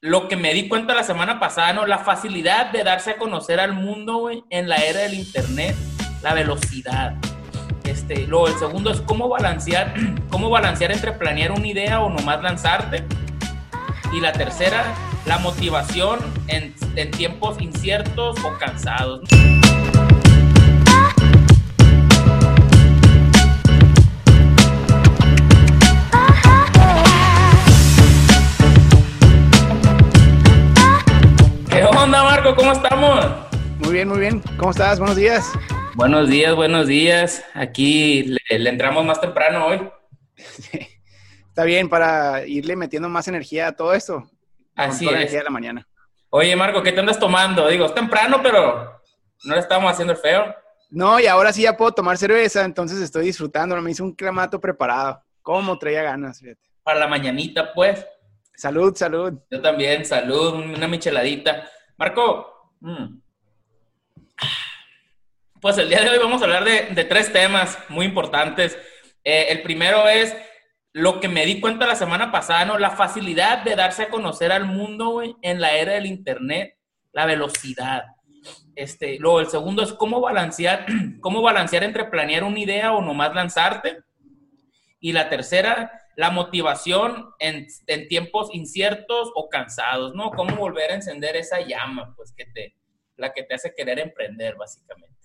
lo que me di cuenta la semana pasada, ¿no? La facilidad de darse a conocer al mundo, güey, en la era del internet, la velocidad. Este, luego el segundo es cómo balancear, cómo balancear entre planear una idea o nomás lanzarte. Y la tercera, la motivación en, en tiempos inciertos o cansados. ¿Qué onda, Marco? ¿Cómo estamos? Muy bien, muy bien. ¿Cómo estás? Buenos días. Buenos días, buenos días. Aquí le, le entramos más temprano hoy. Está bien para irle metiendo más energía a todo esto. Así toda la es. energía de la mañana. Oye, Marco, ¿qué te andas tomando? Digo, es temprano, pero no le estamos haciendo el feo. No, y ahora sí ya puedo tomar cerveza, entonces estoy disfrutando. Me hice un clamato preparado. ¿Cómo traía ganas? Fíjate. Para la mañanita, pues. Salud, salud. Yo también, salud, una micheladita. Marco, mm. pues el día de hoy vamos a hablar de, tres temas muy importantes. Eh, el primero es lo que me di cuenta la semana pasada, ¿no? La facilidad de darse a conocer al mundo, en la era del internet, la velocidad. Este, luego el segundo es cómo balancear, cómo balancear entre planear una idea o nomás lanzarte. Y la tercera, la motivación en, en tiempos inciertos o cansados, ¿no? Cómo volver a encender esa llama, pues, que te, la que te hace querer emprender, básicamente.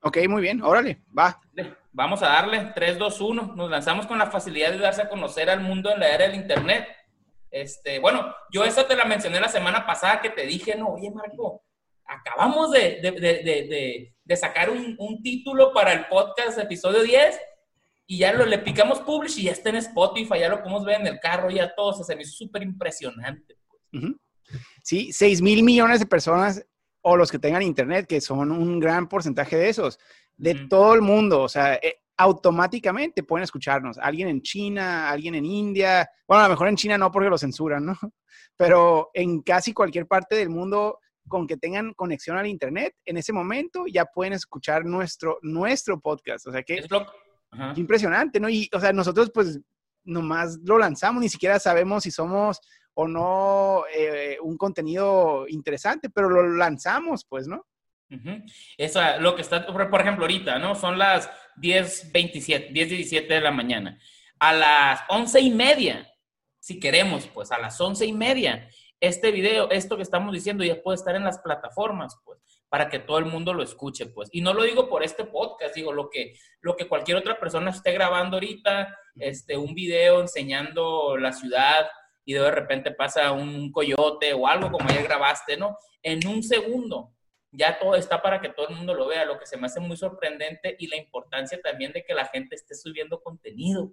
Ok, muy bien. Órale, va. Vamos a darle 3, 2, 1. Nos lanzamos con la facilidad de darse a conocer al mundo en la era del Internet. Este, bueno, yo esa te la mencioné la semana pasada que te dije, no, oye Marco, acabamos de, de, de- de sacar un, un título para el podcast episodio 10 y ya lo, le picamos publish y ya está en Spotify, ya lo podemos ver en el carro, ya todo, o sea, se me hizo súper impresionante. Ujú. Sí, 6 mil millones de personas o los que tengan internet, que son un gran porcentaje de esos, de todo el mundo. O sea, eh, automáticamente pueden escucharnos. Alguien en China, alguien en India. Bueno, a lo mejor en China no porque lo censuran, ¿no? Pero en casi cualquier parte del mundo con que tengan conexión al internet, en ese momento ya pueden escuchar nuestro, nuestro podcast. O sea que Es lo- Ajá. Qué impresionante, ¿no? Y, o sea, nosotros pues nomás lo lanzamos, ni siquiera sabemos si somos o no eh, un contenido interesante, pero lo lanzamos, pues, ¿no? Ujú. Esa, lo que está, por por ejemplo, ahorita, ¿no? Son las 10.27, 10.17 de la mañana. A las once y media, si queremos, pues a las once y media, este video, esto que estamos diciendo ya puede estar en las plataformas, pues, para que todo el mundo lo escuche, pues. Y no lo digo por este podcast, digo lo que, lo que cualquier otra persona esté grabando ahorita, este, un video enseñando la ciudad y de repente pasa un coyote o algo como ya grabaste, ¿no? En un segundo ya todo está para que todo el mundo lo vea, lo que se me hace muy sorprendente y la importancia también de que la gente esté subiendo contenido.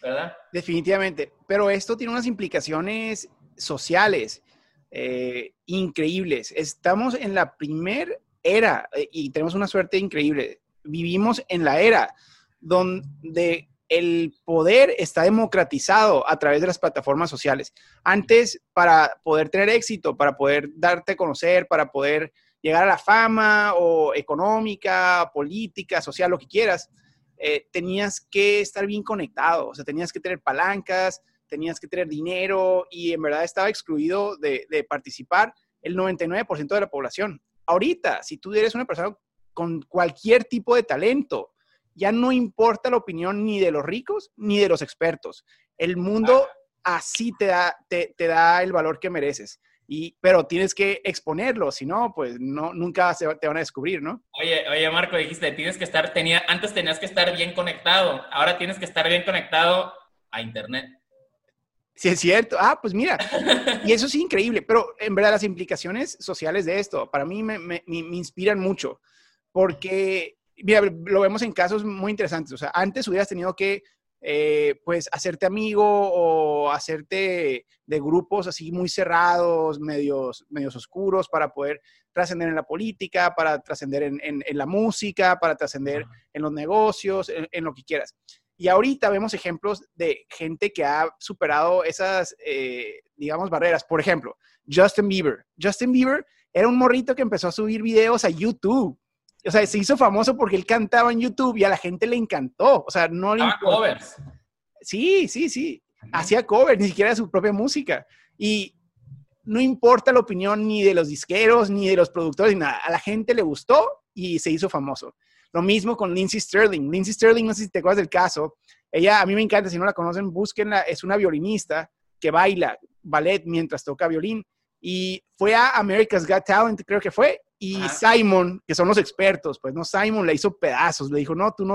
¿verdad? Definitivamente. Pero esto tiene unas implicaciones sociales eh, increíbles. Estamos en la primer era eh, y tenemos una suerte increíble. Vivimos en la era donde el poder está democratizado a través de las plataformas sociales. Antes, para poder tener éxito, para poder darte a conocer, para poder llegar a la fama o económica, política, social, lo que quieras, eh, tenías que estar bien conectado, o sea, tenías que tener palancas, tenías que tener dinero y en verdad estaba excluido de, de participar el 99% de la población. Ahorita, si tú eres una persona con cualquier tipo de talento, ya no importa la opinión ni de los ricos ni de los expertos. El mundo así te da, te, te da el valor que mereces. Y, pero tienes que exponerlo, si no, pues no, nunca se, te van a descubrir, ¿no? Oye, oye, Marco, dijiste, tienes que estar, tenía, antes tenías que estar bien conectado, ahora tienes que estar bien conectado a internet. Sí, es cierto. Ah, pues mira, y eso es increíble, pero en verdad las implicaciones sociales de esto para mí me, me- me- me inspiran mucho, porque, mira, lo vemos en casos muy interesantes. O sea, antes hubieras tenido que, eh, pues, hacerte amigo o hacerte de grupos así muy cerrados, medios, medios oscuros, para poder trascender en la política, para trascender en, en- en la música, para trascender en los negocios, en, en lo que quieras. Y ahorita vemos ejemplos de gente que ha superado esas, eh, digamos, barreras. Por ejemplo, Justin Bieber. Justin Bieber era un morrito que empezó a subir videos a YouTube. O sea, se hizo famoso porque él cantaba en YouTube y a la gente le encantó. O sea, no le Ah, covers. Sí, sí, sí. Hacía covers, ni siquiera de su propia música. Y no importa la opinión ni de los disqueros, ni de los productores, ni nada. A la gente le gustó y se hizo famoso. Lo mismo con Lindsay Sterling. Lindsay Sterling, no sé si te acuerdas del caso. Ella, a mí me encanta, si no la conocen, búsquenla. Es una violinista que baila ballet mientras toca violín. Y fue a America's Got Talent, creo que fue. Y Simon, que son los expertos, pues no, Simon le hizo pedazos. Le dijo, no, tú no,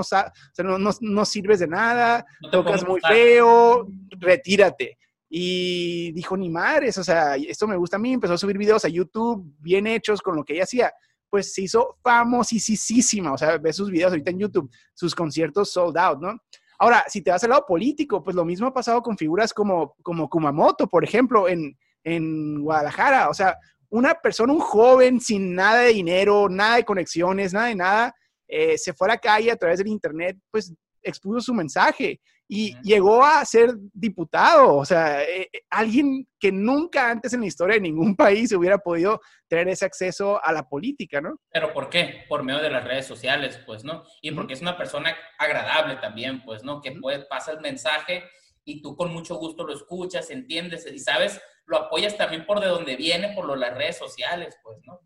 no, no, sirves de nada, tocas muy feo, retírate. Y dijo, ni madres, o sea, esto me gusta a mí. Empezó a subir videos a YouTube bien hechos con lo que ella hacía pues se hizo famosísima. O sea, ves sus videos ahorita en YouTube, sus conciertos sold out, ¿no? Ahora, si te vas al lado político, pues lo mismo ha pasado con figuras como, como Kumamoto, por ejemplo, en, en Guadalajara. O sea, una persona, un joven sin nada de dinero, nada de conexiones, nada de nada, eh, se fue a la calle a través del Internet, pues expuso su mensaje y llegó a ser diputado, o sea, eh, eh, alguien que nunca antes en la historia de ningún país hubiera podido tener ese acceso a la política, ¿no? Pero ¿por qué? Por medio de las redes sociales, pues, ¿no? Y porque es una persona agradable también, pues, ¿no? Que puede, pasa el mensaje y tú con mucho gusto lo escuchas, entiendes y sabes, lo apoyas también por de donde viene, por las redes sociales, pues, ¿no?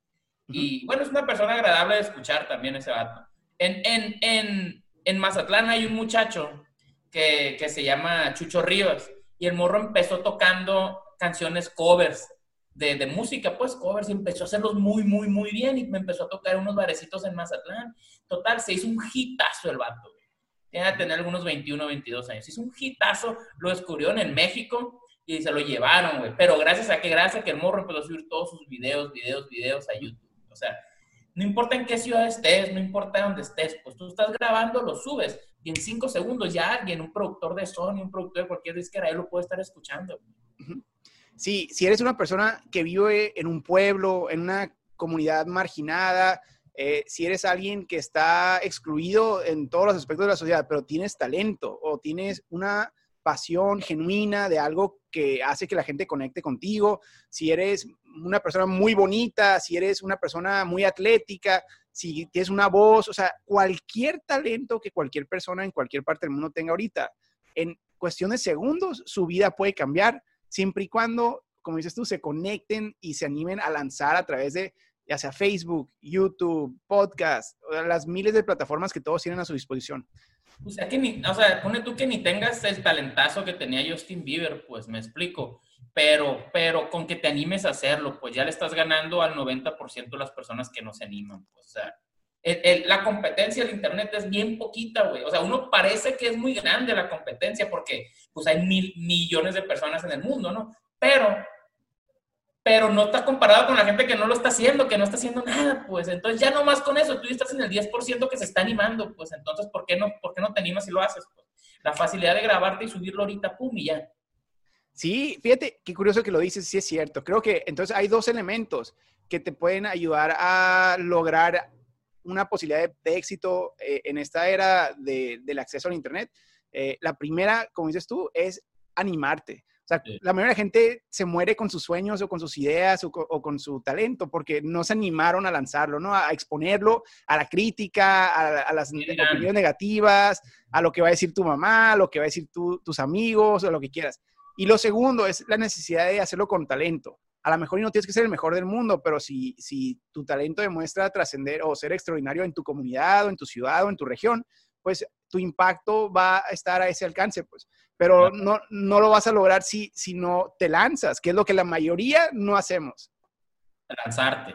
Y bueno, es una persona agradable de escuchar también ese vato. En, en, en, en Mazatlán hay un muchacho que, se llama Chucho Rivas. Y el morro empezó tocando canciones covers de, música, pues covers, y empezó a hacerlos muy, muy, muy bien. Y me empezó a tocar unos barecitos en Mazatlán. Total, se hizo un hitazo el vato. Tiene que tener algunos 21, 22 años. Hizo un hitazo, lo descubrieron en México y se lo llevaron. Pero gracias a que, gracias que el morro empezó a subir todos sus videos, videos, videos a YouTube. O sea, no importa en qué ciudad estés, no importa dónde estés, pues tú estás grabando, lo subes y en cinco segundos ya alguien, un productor de Sony, un productor de cualquier disquera, él lo puede estar escuchando. Sí, si eres una persona que vive en un pueblo, en una comunidad marginada, eh, si eres alguien que está excluido en todos los aspectos de la sociedad, pero tienes talento o tienes una pasión genuina de algo que hace que la gente conecte contigo, si eres una persona muy bonita, si eres una persona muy atlética, si tienes una voz, o sea, cualquier talento que cualquier persona en cualquier parte del mundo tenga ahorita, en cuestión de segundos, su vida puede cambiar, siempre y cuando, como dices tú, se conecten y se animen a lanzar a través de ya sea Facebook, YouTube, podcast, las miles de plataformas que todos tienen a su disposición. O sea, que ni, o sea, pone tú que ni tengas el talentazo que tenía Justin Bieber, pues me explico pero, pero con que te animes a hacerlo, pues ya le estás ganando al 90% de las personas que no se animan. Pues, o sea, la competencia del Internet es bien poquita, güey. O sea, uno parece que es muy grande la competencia porque pues hay mil millones de personas en el mundo, ¿no? Pero, pero no está comparado con la gente que no lo está haciendo, que no está haciendo nada, pues. Entonces ya no más con eso, tú estás en el 10% que se está animando, pues. Entonces, ¿por qué no, por qué no te animas y lo haces? Pues? La facilidad de grabarte y subirlo ahorita, pum, y ya. Sí, fíjate, qué curioso que lo dices, sí es cierto. Creo que entonces hay dos elementos que te pueden ayudar a lograr una posibilidad de, éxito eh, en esta era del acceso al Internet. Eh, la primera, como dices tú, es animarte. O sea, la mayoría de la gente se muere con sus sueños o con sus ideas o con, su talento porque no se animaron a lanzarlo, ¿no? A exponerlo a la crítica, a, las opiniones negativas, a lo que va a decir tu mamá, a lo que va a decir tus amigos, o lo que quieras. Y lo segundo es la necesidad de hacerlo con talento. A lo mejor no tienes que ser el mejor del mundo, pero si, si tu talento demuestra trascender o ser extraordinario en tu comunidad o en tu ciudad o en tu región, pues tu impacto va a estar a ese alcance, pues. Pero no, no lo vas a lograr si, si no te lanzas, que es lo que la mayoría no hacemos. Lanzarte.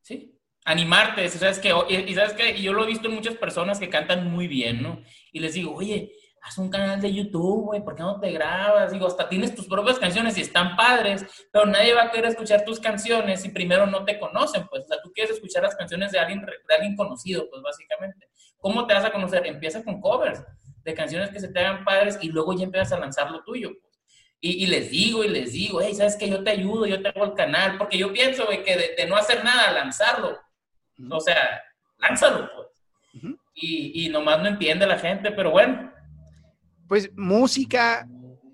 Sí. Animarte. ¿Sabes qué? Y, sabes que yo lo he visto en muchas personas que cantan muy bien, ¿no? Y les digo, oye, haz un canal de YouTube, güey, ¿por qué no te grabas? Digo, hasta tienes tus propias canciones y están padres, pero nadie va a querer escuchar tus canciones si primero no te conocen, pues, o sea, tú quieres escuchar las canciones de alguien, de alguien conocido, pues, básicamente. ¿Cómo te vas a conocer? Empieza con covers de canciones que se te hagan padres y luego ya empiezas a lanzar lo tuyo, pues. Y, les digo y les digo, hey, ¿sabes qué? Yo te ayudo, yo te hago el canal, porque yo pienso, güey, que de, no hacer nada, lanzarlo. O sea, lánzalo, pues. y, y nomás no entiende la gente, pero bueno, pues música.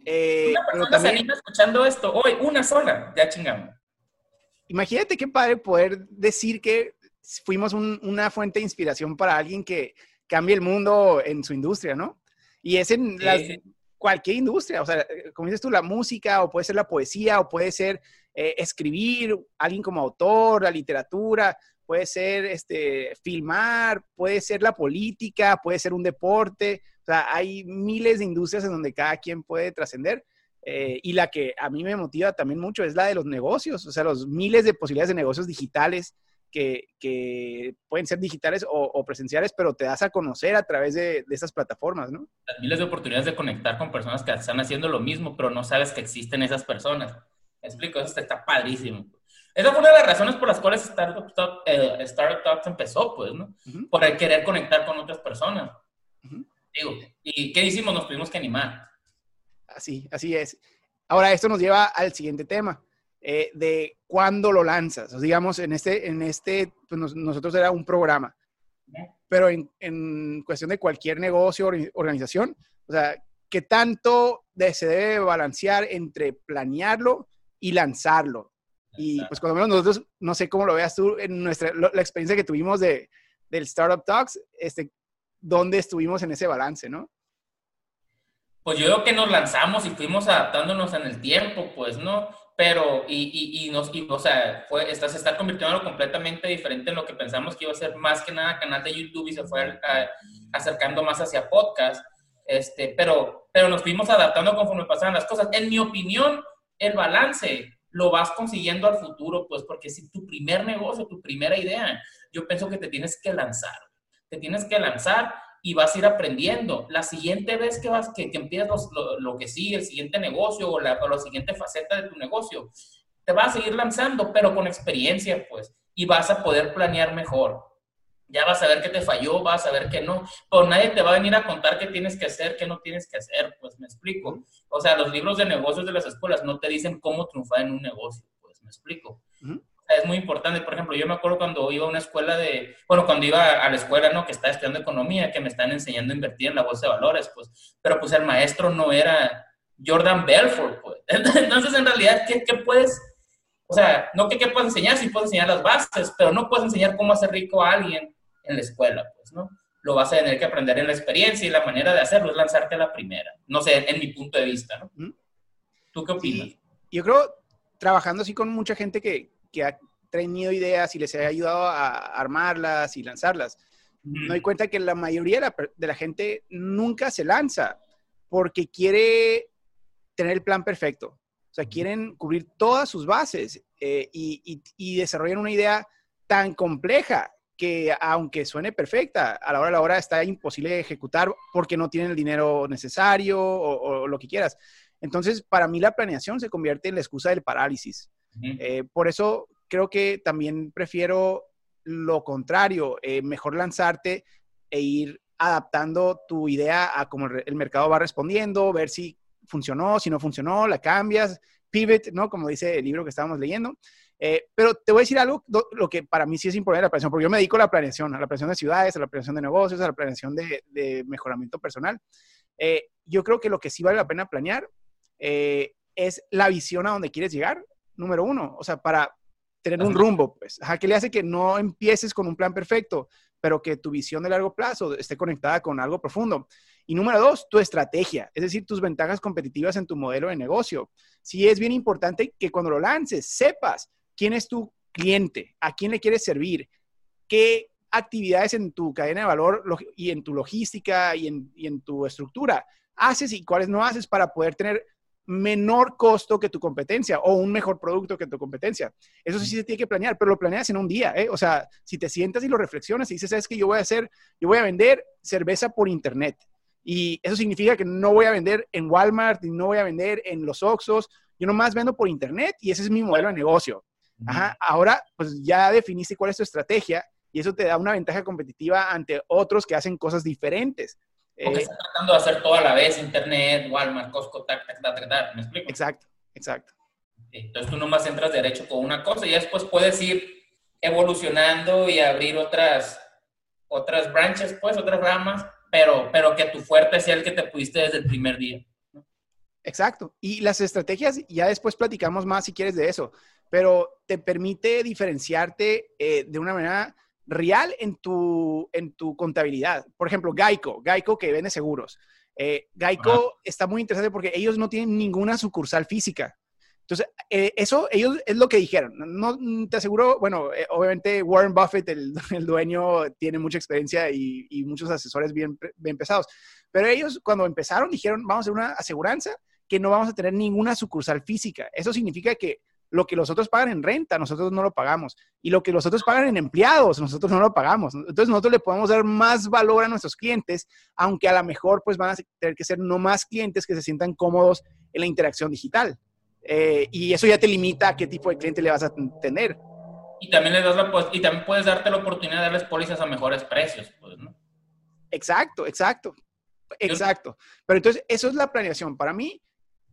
Eh, una persona escuchando esto hoy, una sola, ya chingamos. Imagínate qué padre poder decir que fuimos una fuente de inspiración para alguien que cambie el mundo en su industria, ¿no? Y es en las cualquier industria, o sea, como dices tú, la música, o puede ser la poesía, o puede ser eh, escribir, alguien como autor, la literatura, puede ser este, filmar, puede ser la política, puede ser un deporte. O sea, hay miles de industrias en donde cada quien puede trascender. Eh, y la que a mí me motiva también mucho es la de los negocios, o sea, los miles de posibilidades de negocios digitales que, que pueden ser digitales o, presenciales, pero te das a conocer a través de, de esas plataformas, ¿no? Las miles de oportunidades de conectar con personas que están haciendo lo mismo, pero no sabes que existen esas personas. ¿Me explico? Eso está padrísimo. Esa fue una de las razones por las cuales Startup, Talk, eh, Startup empezó, pues, ¿no? Por el querer conectar con otras personas. Digo, ¿y qué hicimos? Nos tuvimos que animar. Así, así es. Ahora, esto nos lleva al siguiente tema, eh, de cuándo lo lanzas. digamos, en este, en este pues nosotros era un programa, pero en, en, cuestión de cualquier negocio o organización, o sea, ¿qué tanto se debe balancear entre planearlo y lanzarlo? Y pues cuando menos nosotros, no sé cómo lo veas tú, en nuestra, la experiencia que tuvimos de, del Startup Talks, este, ¿dónde estuvimos en ese balance, no? Pues yo creo que nos lanzamos y fuimos adaptándonos en el tiempo, pues, ¿no? Pero, y, y, y nos, y, o sea, fue, está, se está convirtiendo en algo completamente diferente en lo que pensamos que iba a ser más que nada canal de YouTube y se fue acercando más hacia podcast. Este, pero, pero nos fuimos adaptando conforme pasaban las cosas. En mi opinión, el balance lo vas consiguiendo al futuro, pues porque si tu primer negocio, tu primera idea, yo pienso que te tienes que lanzar, te tienes que lanzar y vas a ir aprendiendo. La siguiente vez que vas, que, que empiezas lo, que sigue, el siguiente negocio o la, o la siguiente faceta de tu negocio, te vas a seguir lanzando, pero con experiencia, pues, y vas a poder planear mejor ya vas a ver qué te falló, vas a ver qué no, pero nadie te va a venir a contar qué tienes que hacer, qué no tienes que hacer, pues me explico. O sea, los libros de negocios de las escuelas no te dicen cómo triunfar en un negocio, pues me explico. es muy importante, por ejemplo, yo me acuerdo cuando iba a una escuela de, bueno, cuando iba a la escuela, ¿no? Que estaba estudiando economía, que me están enseñando a invertir en la bolsa de valores, pues, pero pues el maestro no era Jordan Belfort, pues. Entonces, en realidad, ¿qué, qué puedes o sea, no que qué puedes enseñar, sí puedes enseñar las bases, pero no puedes enseñar cómo hacer rico a alguien en la escuela, pues, ¿no? Lo vas a tener que aprender en la experiencia y la manera de hacerlo es lanzarte a la primera. No sé, en mi punto de vista, ¿no? ¿Tú qué opinas? yo creo, trabajando así con mucha gente que, que ha tenido ideas y les ha ayudado a armarlas y lanzarlas, me doy cuenta que la mayoría de la, gente nunca se lanza porque quiere tener el plan perfecto. O sea, quieren cubrir todas sus bases eh, y, y, y desarrollan una idea tan compleja que aunque suene perfecta, a la hora de la hora está imposible de ejecutar porque no tienen el dinero necesario o, lo que quieras. Entonces, para mí la planeación se convierte en la excusa del parálisis. Eh, por eso creo que también prefiero lo contrario, eh, mejor lanzarte e ir adaptando tu idea a cómo el mercado va respondiendo, ver si funcionó, si no funcionó, la cambias, pivot, ¿no? Como dice el libro que estábamos leyendo. Eh, pero te voy a decir algo, lo que para mí sí es importante la planeación, porque yo me dedico a la planeación, a la planeación de ciudades, a la planeación de negocios, a la planeación de, mejoramiento personal. Eh, yo creo que lo que sí vale la pena planear eh, es la visión a donde quieres llegar, número uno, o sea, para tener un rumbo, pues. Ajá, ¿qué le hace que no empieces con un plan perfecto, pero que tu visión de largo plazo esté conectada con algo profundo? Y número dos, tu estrategia, es decir, tus ventajas competitivas en tu modelo de negocio. Sí es bien importante que cuando lo lances sepas quién es tu cliente, a quién le quieres servir, qué actividades en tu cadena de valor y en tu logística y en, tu estructura haces y cuáles no haces para poder tener menor costo que tu competencia o un mejor producto que tu competencia. Eso sí se tiene que planear, pero lo planeas en un día, ¿eh? O sea, si te sientas y lo reflexionas y dices, ¿sabes qué? Yo voy a hacer, yo voy a vender cerveza por internet. Y eso significa que no voy a vender en Walmart no voy a vender en los Oxos. Yo nomás vendo por internet y ese es mi modelo de negocio. Ajá, ahora pues ya definiste cuál es tu estrategia y eso te da una ventaja competitiva ante otros que hacen cosas diferentes. Porque eh, están tratando de hacer todo a la vez, Internet, Walmart, Costco, tac, tac, tac, tac, ¿me explico? Exacto, exacto. Entonces tú nomás entras derecho con una cosa y después puedes ir evolucionando y abrir otras, otras branches, pues, otras ramas, pero, pero que tu fuerte sea el que te pudiste desde el primer día. Exacto. Y las estrategias, ya después platicamos más si quieres de eso, pero te permite diferenciarte eh, de una manera real en tu, en tu contabilidad. Por ejemplo, Geico, Geico que vende seguros. Eh, Geico está muy interesante porque ellos no tienen ninguna sucursal física. Entonces, eh, eso ellos es lo que dijeron. No te aseguro, bueno, eh, obviamente Warren Buffett, el, el, dueño, tiene mucha experiencia y, y, muchos asesores bien, bien pesados. Pero ellos cuando empezaron dijeron, vamos a hacer una aseguranza que no vamos a tener ninguna sucursal física. Eso significa que lo que los otros pagan en renta, nosotros no lo pagamos. Y lo que los otros pagan en empleados, nosotros no lo pagamos. Entonces nosotros le podemos dar más valor a nuestros clientes, aunque a lo mejor pues van a tener que ser no más clientes que se sientan cómodos en la interacción digital. Eh, y eso ya te limita a qué tipo de cliente le vas a tener. Y también, le das la, y también puedes darte la oportunidad de darles pólizas a mejores precios, pues, ¿no? Exacto, exacto. Exacto. Pero entonces, eso es la planeación. Para mí,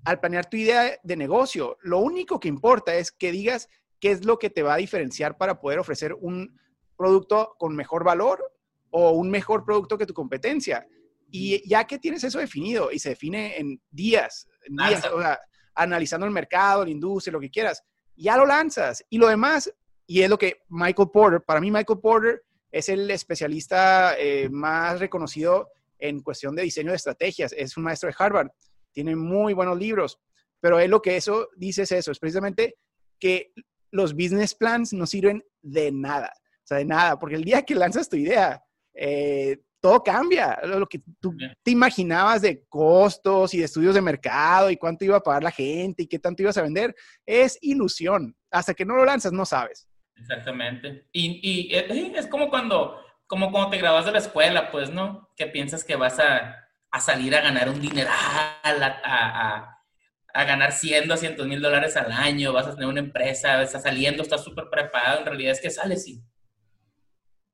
al planear tu idea de negocio, lo único que importa es que digas qué es lo que te va a diferenciar para poder ofrecer un producto con mejor valor o un mejor producto que tu competencia. Y ya que tienes eso definido y se define en días, en días o sea, analizando el mercado, la industria, lo que quieras, ya lo lanzas. Y lo demás, y es lo que Michael Porter, para mí Michael Porter es el especialista eh, más reconocido en cuestión de diseño de estrategias, es un maestro de Harvard tiene muy buenos libros, pero él lo que eso dice es eso, es precisamente que los business plans no sirven de nada, o sea, de nada, porque el día que lanzas tu idea, eh, todo cambia. Lo que tú te imaginabas de costos y de estudios de mercado y cuánto iba a pagar la gente y qué tanto ibas a vender, es ilusión. Hasta que no lo lanzas, no sabes. Exactamente. Y, y es como cuando, como cuando te grabas de la escuela, pues, ¿no? Que piensas que vas a, a salir a ganar un dineral, a, a, ganar 100, 200 mil dólares al año, vas a tener una empresa, estás saliendo, estás súper preparado, en realidad es que sales y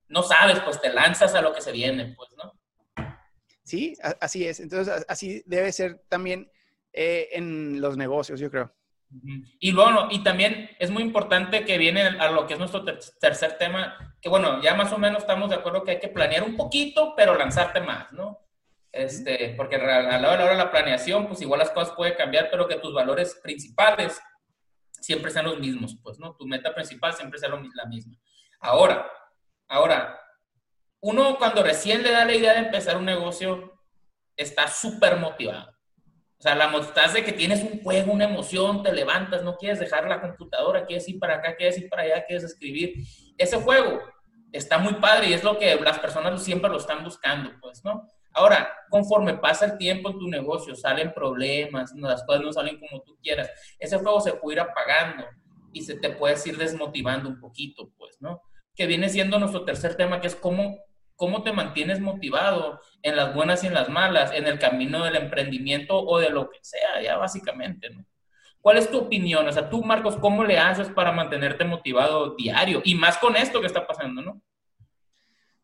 no sabes, pues te lanzas a lo que se viene, pues, ¿no? Sí, así es. Entonces, así debe ser también eh, en los negocios, yo creo. Y bueno, y también es muy importante que viene a lo que es nuestro tercer tema, que bueno, ya más o menos estamos de acuerdo que hay que planear un poquito, pero lanzarte más, ¿no? Este, porque a la hora de la planeación, pues igual las cosas pueden cambiar, pero que tus valores principales siempre sean los mismos, pues, ¿no? Tu meta principal siempre sea la misma. Ahora, ahora, uno cuando recién le da la idea de empezar un negocio, está súper motivado. O sea, la motivación de que tienes un juego, una emoción, te levantas, no quieres dejar la computadora, quieres ir para acá, quieres ir para allá, quieres escribir. Ese juego está muy padre y es lo que las personas siempre lo están buscando, pues, ¿no? Ahora, conforme pasa el tiempo en tu negocio, salen problemas, las cosas no salen como tú quieras, ese fuego se puede ir apagando y se te puede ir desmotivando un poquito, pues, ¿no? Que viene siendo nuestro tercer tema, que es cómo, cómo te mantienes motivado en las buenas y en las malas, en el camino del emprendimiento o de lo que sea, ya básicamente, ¿no? ¿Cuál es tu opinión? O sea, tú, Marcos, ¿cómo le haces para mantenerte motivado diario? Y más con esto que está pasando, ¿no?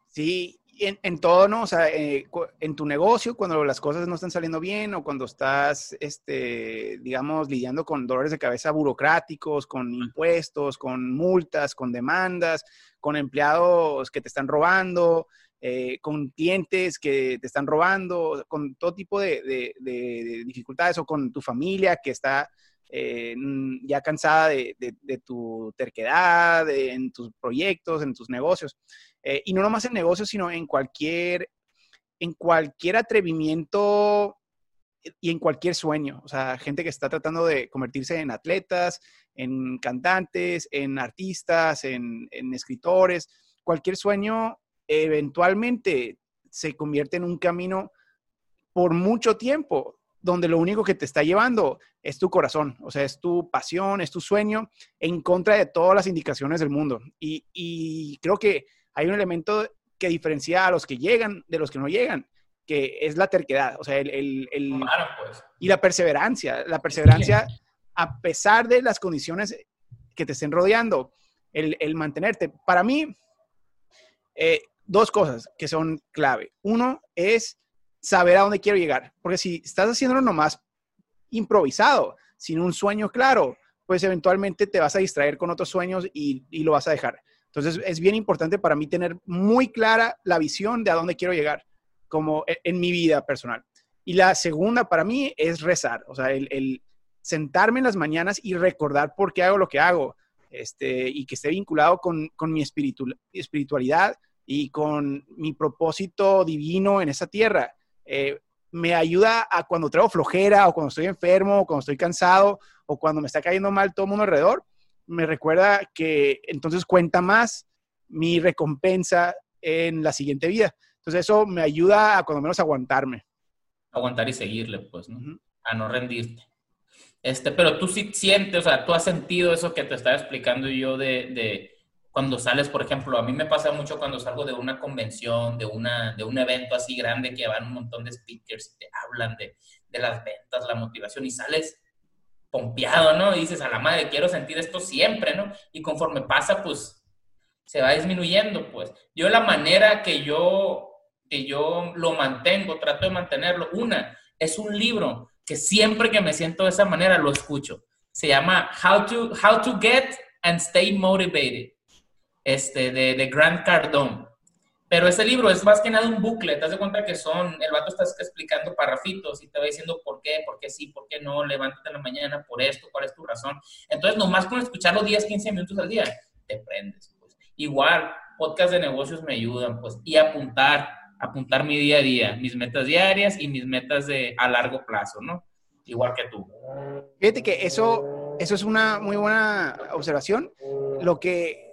Sí, en, todo, ¿no? O sea, eh, en tu negocio, cuando las cosas no están saliendo bien o cuando estás, este, digamos, lidiando con dolores de cabeza burocráticos, con impuestos, con multas, con demandas, con empleados que te están robando, eh, con clientes que te están robando, con todo tipo de, dificultades o con tu familia que está eh, ya cansada de, tu terquedad, en tus proyectos, en tus negocios. Eh, y no nomás en negocios, sino en cualquier, en cualquier atrevimiento y en cualquier sueño. O sea, gente que está tratando de convertirse en atletas, en cantantes, en artistas, en escritores. Cualquier sueño eventualmente se convierte en un camino por mucho tiempo, donde lo único que te está llevando es tu corazón, o sea, es tu pasión, es tu sueño, en contra de todas las indicaciones del mundo. Y, y creo que hay un elemento que diferencia a los que llegan de los que no llegan, que es la terquedad, o sea, el, el, pues. y la perseverancia, la perseverancia a pesar de las condiciones que te estén rodeando, el, el mantenerte. Para mí, eh, dos cosas que son clave. Uno es saber a dónde quiero llegar, porque si estás haciéndolo nomás improvisado, sin un sueño claro, pues eventualmente te vas a distraer con otros sueños y, y lo vas a dejar. Entonces, es bien importante para mí tener muy clara la visión de a dónde quiero llegar, como e, en, mi vida personal. Y la segunda para mí es rezar, o sea, el, sentarme en las mañanas y recordar por qué hago lo que hago, este, y que esté vinculado con, mi espiritualidad y con mi propósito divino en esa tierra. Eh, me ayuda a cuando traigo flojera o cuando estoy enfermo o cuando estoy cansado o cuando me está cayendo mal todo el mundo alrededor, me recuerda que entonces cuenta más mi recompensa en la siguiente vida. Entonces eso me ayuda a cuando menos aguantarme. Aguantar y seguirle, pues, ¿no? A no rendirte. Este, pero tú sí sientes, o sea, tú has sentido eso que te estaba explicando yo de, de cuando sales, por ejemplo, a mí me pasa mucho cuando salgo de una convención, de, una, de un evento así grande que van un montón de speakers y te hablan de, de las ventas, la motivación y sales pompeado, ¿no? Y dices, a la madre, quiero sentir esto siempre, ¿no? Y conforme pasa, pues se va disminuyendo, pues. Yo la manera que yo, que yo lo mantengo, trato de mantenerlo, una, es un libro que siempre que me siento de esa manera lo escucho. Se llama How to, How to Get and Stay Motivated, este, de, de Grant Cardone. Pero ese libro es más que nada un bucle, te das cuenta que son, el vato está explicando parrafitos y te va diciendo por qué, por qué sí, por qué no, levántate en la mañana por esto, cuál es tu razón. Entonces, nomás con escucharlo 10, 15 minutos al día, te prendes. Pues. Igual, podcast de negocios me ayudan, pues, y apuntar, apuntar mi día a día, mis metas diarias y mis metas de, a largo plazo, ¿no? Igual que tú. Fíjate que eso, eso es una muy buena observación. Lo que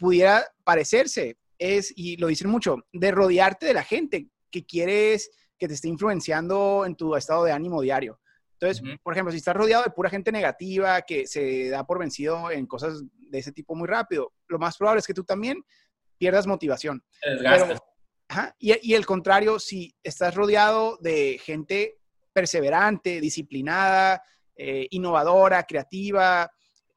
pudiera parecerse es, y lo dicen mucho, de rodearte de la gente que quieres que te esté influenciando en tu estado de ánimo diario. Entonces, por ejemplo, si estás rodeado de pura gente negativa que se da por vencido en cosas de ese tipo muy rápido, lo más probable es que tú también pierdas motivación. y, y el contrario, si estás rodeado de gente perseverante, disciplinada, eh, innovadora, creativa,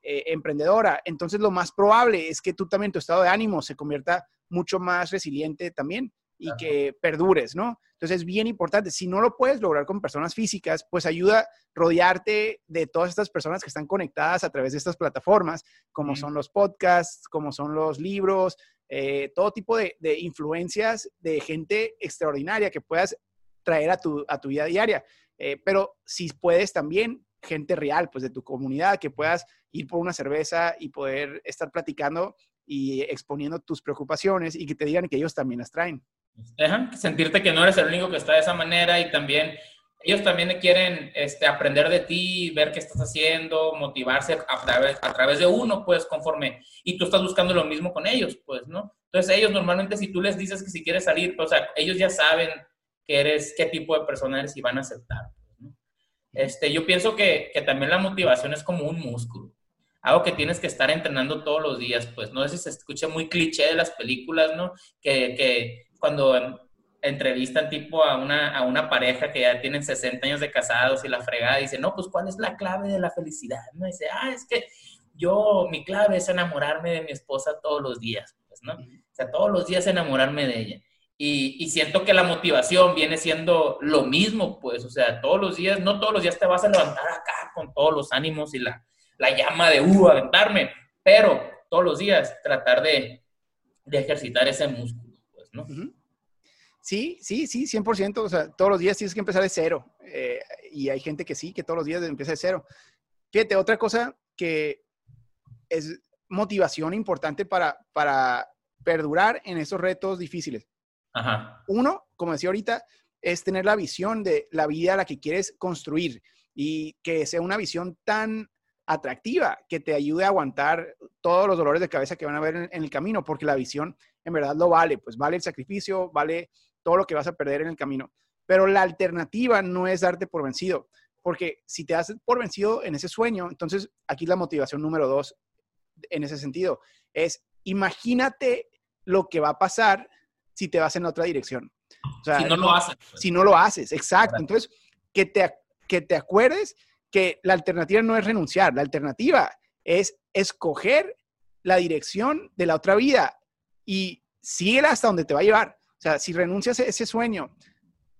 eh, emprendedora, entonces lo más probable es que tú también tu estado de ánimo se convierta mucho más resiliente también y que perdures, ¿no? Entonces es bien importante. Si no lo puedes lograr con personas físicas, pues ayuda a rodearte de todas estas personas que están conectadas a través de estas plataformas, como son los podcasts, como son los libros, eh, todo tipo de, influencias de gente extraordinaria que puedas traer a tu, a tu vida diaria. Eh, pero si puedes también gente real, pues de tu comunidad, que puedas ir por una cerveza y poder estar platicando y exponiendo tus preocupaciones y que te digan que ellos también las traen. sentirte que no eres el único que está de esa manera y también ellos también quieren este, aprender de ti, ver qué estás haciendo, motivarse a través, a través de uno, pues conforme, y tú estás buscando lo mismo con ellos, pues, ¿no? Entonces ellos normalmente si tú les dices que si quieres salir, pues, o sea, ellos ya saben que eres, qué tipo de persona eres y van a aceptar. Este, yo pienso que, que también la motivación es como un músculo algo que tienes que estar entrenando todos los días, pues no sé si se escucha muy cliché de las películas, ¿no? Que, que cuando entrevistan tipo a una, a una pareja que ya tienen 60 años de casados y la fregada, dice, no, pues ¿cuál es la clave de la felicidad? ¿No? Dice, ah, es que yo, mi clave es enamorarme de mi esposa todos los días, pues, ¿no? O sea, todos los días enamorarme de ella. Y, siento que la motivación viene siendo lo mismo, pues, o sea, todos los días, no todos los días te vas a levantar acá con todos los ánimos y la, la llama de, uh, aventarme, pero todos los días tratar de, de ejercitar ese músculo, pues, ¿no? Sí, sí, sí, 100%. O sea, todos los días tienes que empezar de cero. Eh, y hay gente que sí, que todos los días empieza de cero. Fíjate, otra cosa que es motivación importante para, para perdurar en esos retos difíciles. Uno, como decía ahorita, es tener la visión de la vida a la que quieres construir y que sea una visión tan atractiva, que te ayude a aguantar todos los dolores de cabeza que van a haber en, el camino, porque la visión en verdad lo vale, pues vale el sacrificio, vale todo lo que vas a perder en el camino. Pero la alternativa no es darte por vencido, porque si te das por vencido en ese sueño, entonces aquí la motivación número dos en ese sentido es imagínate lo que va a pasar si te vas en otra dirección. si no lo haces. Pues. Si no lo haces, exacto. Entonces, que te, que te acuerdes que la alternativa no es renunciar, la alternativa es escoger la dirección de la otra vida y síguela hasta donde te va a llevar. O sea, si renuncias a ese sueño,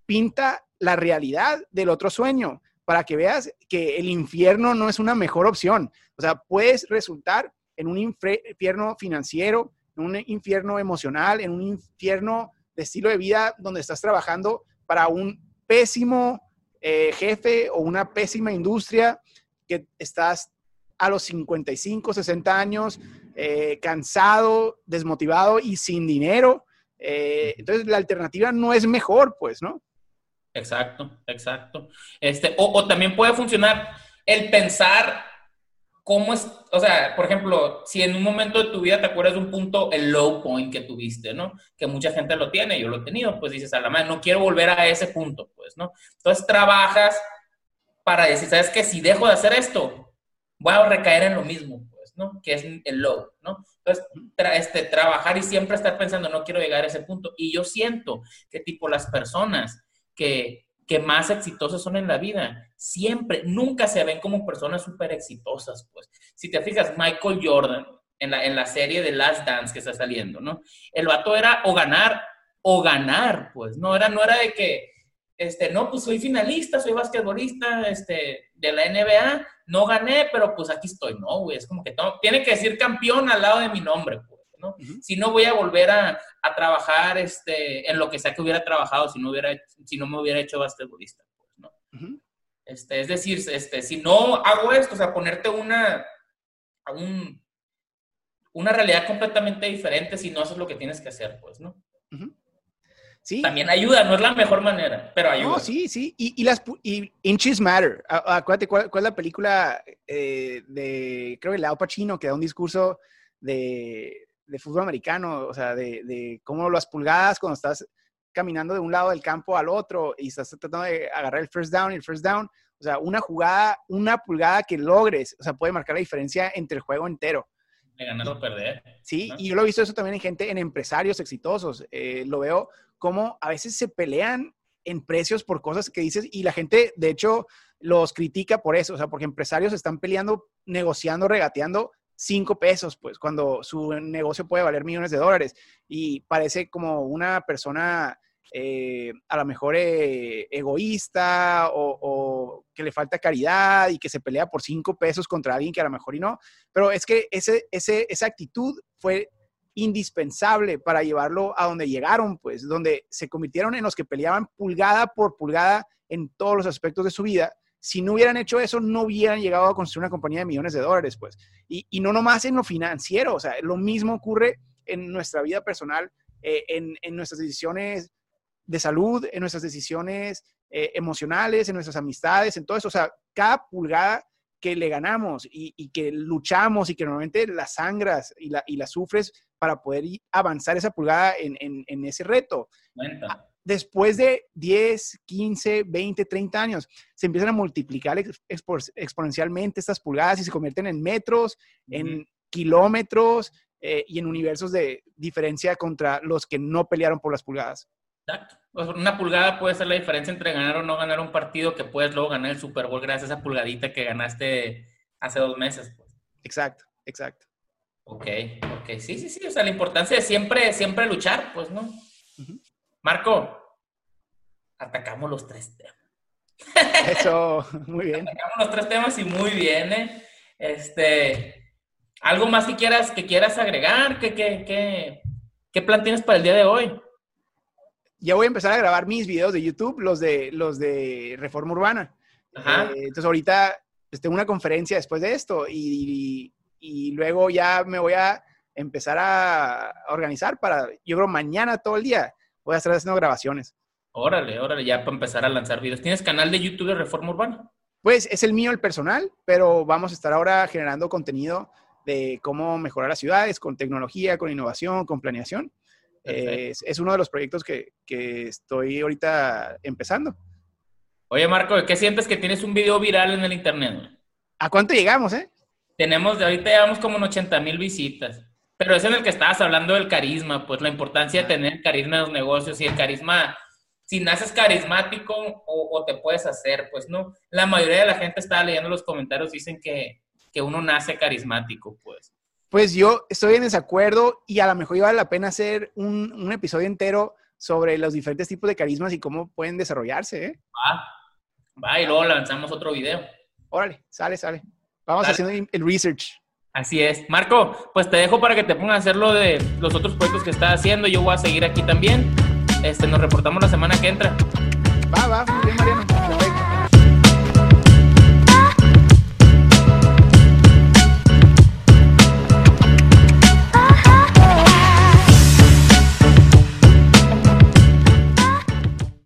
pinta la realidad del otro sueño para que veas que el infierno no es una mejor opción. O sea, puedes resultar en un infierno financiero, en un infierno emocional, en un infierno de estilo de vida donde estás trabajando para un pésimo eh, jefe o una pésima industria que estás a los 55, 60 años, eh, cansado, desmotivado y sin dinero. Eh, entonces la alternativa no es mejor, pues, ¿no? Exacto, exacto. Este, o, o también puede funcionar el pensar cómo es, o sea, por ejemplo, si en un momento de tu vida te acuerdas de un punto, el low point que tuviste, ¿no? Que mucha gente lo tiene, yo lo he tenido, pues dices, a la madre, no quiero volver a ese punto, pues, ¿no? Entonces trabajas para decir, ¿sabes qué? Si dejo de hacer esto, voy a recaer en lo mismo, pues, ¿no? Que es el low, ¿no? Entonces, este, trabajar y siempre estar pensando, no quiero llegar a ese punto. Y yo siento que tipo las personas que que más exitosos son en la vida. Siempre, nunca se ven como personas súper exitosas, pues. Si te fijas, Michael Jordan, en la, en la serie de Last Dance que está saliendo, ¿no? El vato era o ganar o ganar, pues. No era, no era de que, este, no, pues soy finalista, soy basquetbolista, este, de la NBA, no gané, pero pues aquí estoy. No, güey, es como que tiene que decir campeón al lado de mi nombre, pues. Si no voy a volver a, trabajar este, en lo que sea que hubiera trabajado si no, hubiera, si no me hubiera hecho basquetbolista, pues, ¿no? este, es decir, este, si no hago esto, o sea, ponerte una, un, una realidad completamente diferente si no haces lo que tienes que hacer, pues, ¿no? Sí. También ayuda, no es la mejor manera, pero ayuda. No, sí, sí. Y, y las y Inches Matter. Acuérdate cuál, es la película eh, de, creo que Al Pacino, que da un discurso de de fútbol americano, o sea, de, de, cómo las pulgadas cuando estás caminando de un lado del campo al otro y estás tratando de agarrar el first down y el first down, o sea, una jugada, una pulgada que logres, o sea, puede marcar la diferencia entre el juego entero. De ganar o perder. Sí, y yo lo he visto eso también en gente, en empresarios exitosos. Eh, lo veo como a veces se pelean en precios por cosas que dices y la gente, de hecho, los critica por eso, o sea, porque empresarios están peleando, negociando, regateando cinco pesos, pues, cuando su negocio puede valer millones de dólares. Y parece como una persona eh, a lo mejor eh, egoísta o, que le falta caridad y que se pelea por cinco pesos contra alguien que a lo mejor y no. Pero es que ese, ese, esa actitud fue indispensable para llevarlo a donde llegaron, pues, donde se convirtieron en los que peleaban pulgada por pulgada en todos los aspectos de su vida si no hubieran hecho eso, no hubieran llegado a construir una compañía de millones de dólares, pues. Y, y no nomás en lo financiero, o sea, lo mismo ocurre en nuestra vida personal, eh, en, en, nuestras decisiones de salud, en nuestras decisiones eh, emocionales, en nuestras amistades, en todo eso. O sea, cada pulgada que le ganamos y, y que luchamos y que normalmente la sangras y la, y la sufres para poder avanzar esa pulgada en, en, en ese reto después de 10, 15, 20, 30 años, se empiezan a multiplicar exponencialmente estas pulgadas y se convierten en metros, en kilómetros eh, y en universos de diferencia contra los que no pelearon por las pulgadas. Exacto. Una pulgada puede ser la diferencia entre ganar o no ganar un partido que puedes luego ganar el Super Bowl gracias a esa pulgadita que ganaste hace dos meses. Pues. Exacto, exacto. Ok, ok. Sí, sí, sí. O sea, la importancia de siempre, siempre luchar, pues, ¿no? Marco, atacamos los tres temas. Eso, muy bien. Atacamos los tres temas y muy bien, ¿eh? Este, ¿algo más que quieras, que quieras agregar? ¿Qué, qué, qué, plan tienes para el día de hoy? Ya voy a empezar a grabar mis videos de YouTube, los de, los de Reforma Urbana. Ajá. Eh, entonces ahorita pues, tengo una conferencia después de esto y, y, luego ya me voy a empezar a organizar para, yo creo, mañana todo el día voy a estar haciendo grabaciones. Órale, órale, ya para empezar a lanzar videos. ¿Tienes canal de YouTube de Reforma Urbana? Pues es el mío, el personal, pero vamos a estar ahora generando contenido de cómo mejorar las ciudades con tecnología, con innovación, con planeación. es, uno de los proyectos que, que, estoy ahorita empezando. Oye, Marco, ¿qué sientes que tienes un video viral en el internet? ¿A cuánto llegamos, eh? Tenemos, de ahorita llevamos como en 80 mil visitas. Pero es en el que estabas hablando del carisma, pues la importancia de tener carisma en los negocios y el carisma, si naces carismático o, te puedes hacer, pues no. La mayoría de la gente estaba leyendo los comentarios, dicen que, que uno nace carismático, pues. Pues yo estoy en desacuerdo y a lo mejor vale la pena hacer un, un, episodio entero sobre los diferentes tipos de carismas y cómo pueden desarrollarse, ¿eh? Va, va, y luego lanzamos otro video. Órale, sale, sale. Vamos haciendo el research. Así es. Marco, pues te dejo para que te pongas a hacer lo de los otros proyectos que estás haciendo. Yo voy a seguir aquí también. Este, nos reportamos la semana que entra. Va, va, bien, Mariano.